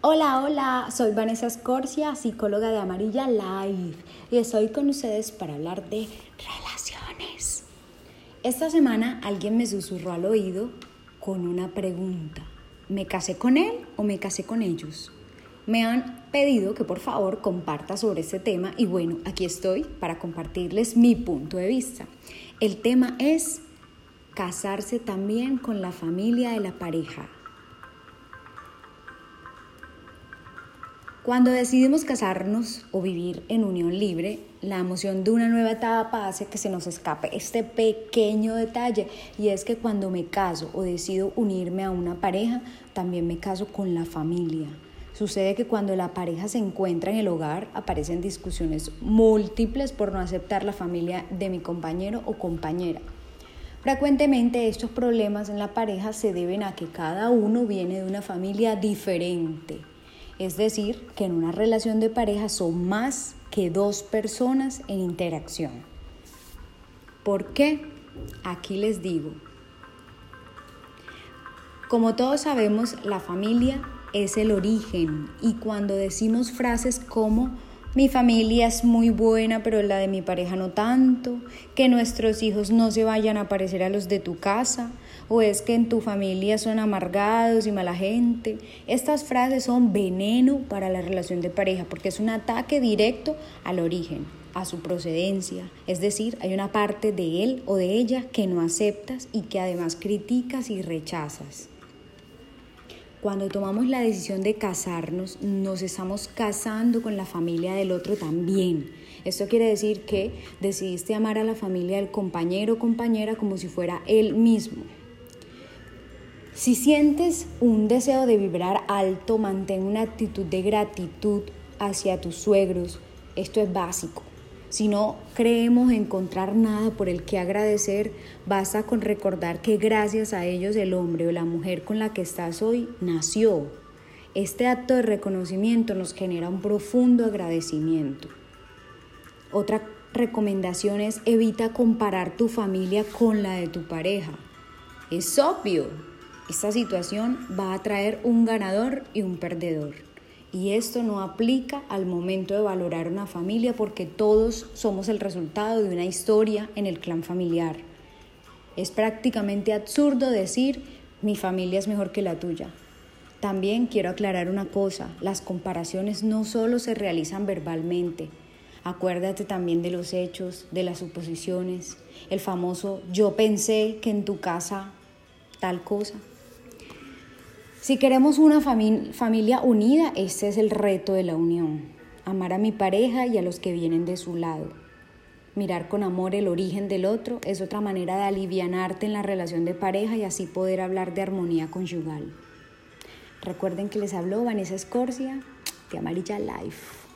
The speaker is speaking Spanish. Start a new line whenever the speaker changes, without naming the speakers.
Hola, hola, soy Vanessa Escorcia, psicóloga de Amarilla Live y estoy con ustedes para hablar de relaciones. Esta semana alguien me susurró al oído con una pregunta. ¿Me casé con él o me casé con ellos? Me han pedido que por favor comparta sobre este tema y bueno, aquí estoy para compartirles mi punto de vista. El tema es casarse también con la familia de la pareja. Cuando decidimos casarnos o vivir en unión libre, la emoción de una nueva etapa hace que se nos escape este pequeño detalle y es que cuando me caso o decido unirme a una pareja, también me caso con la familia. Sucede que cuando la pareja se encuentra en el hogar aparecen discusiones múltiples por no aceptar la familia de mi compañero o compañera. Frecuentemente estos problemas en la pareja se deben a que cada uno viene de una familia diferente. Es decir, que en una relación de pareja son más que dos personas en interacción. ¿Por qué? Aquí les digo. Como todos sabemos, la familia es el origen y cuando decimos frases como mi familia es muy buena, pero la de mi pareja no tanto. Que nuestros hijos no se vayan a parecer a los de tu casa. O es que en tu familia son amargados y mala gente. Estas frases son veneno para la relación de pareja porque es un ataque directo al origen, a su procedencia. Es decir, hay una parte de él o de ella que no aceptas y que además criticas y rechazas. Cuando tomamos la decisión de casarnos, nos estamos casando con la familia del otro también. Esto quiere decir que decidiste amar a la familia del compañero o compañera como si fuera él mismo. Si sientes un deseo de vibrar alto, mantén una actitud de gratitud hacia tus suegros. Esto es básico. Si no creemos encontrar nada por el que agradecer, basta con recordar que gracias a ellos el hombre o la mujer con la que estás hoy nació. Este acto de reconocimiento nos genera un profundo agradecimiento. Otra recomendación es evita comparar tu familia con la de tu pareja. Es obvio, esta situación va a traer un ganador y un perdedor. Y esto no aplica al momento de valorar una familia porque todos somos el resultado de una historia en el clan familiar. Es prácticamente absurdo decir mi familia es mejor que la tuya. También quiero aclarar una cosa, las comparaciones no solo se realizan verbalmente. Acuérdate también de los hechos, de las suposiciones, el famoso yo pensé que en tu casa tal cosa. Si queremos una familia unida, este es el reto de la unión. Amar a mi pareja y a los que vienen de su lado. Mirar con amor el origen del otro es otra manera de alivianarte en la relación de pareja y así poder hablar de armonía conyugal. Recuerden que les habló Vanessa Escorcia de Amarilla Life.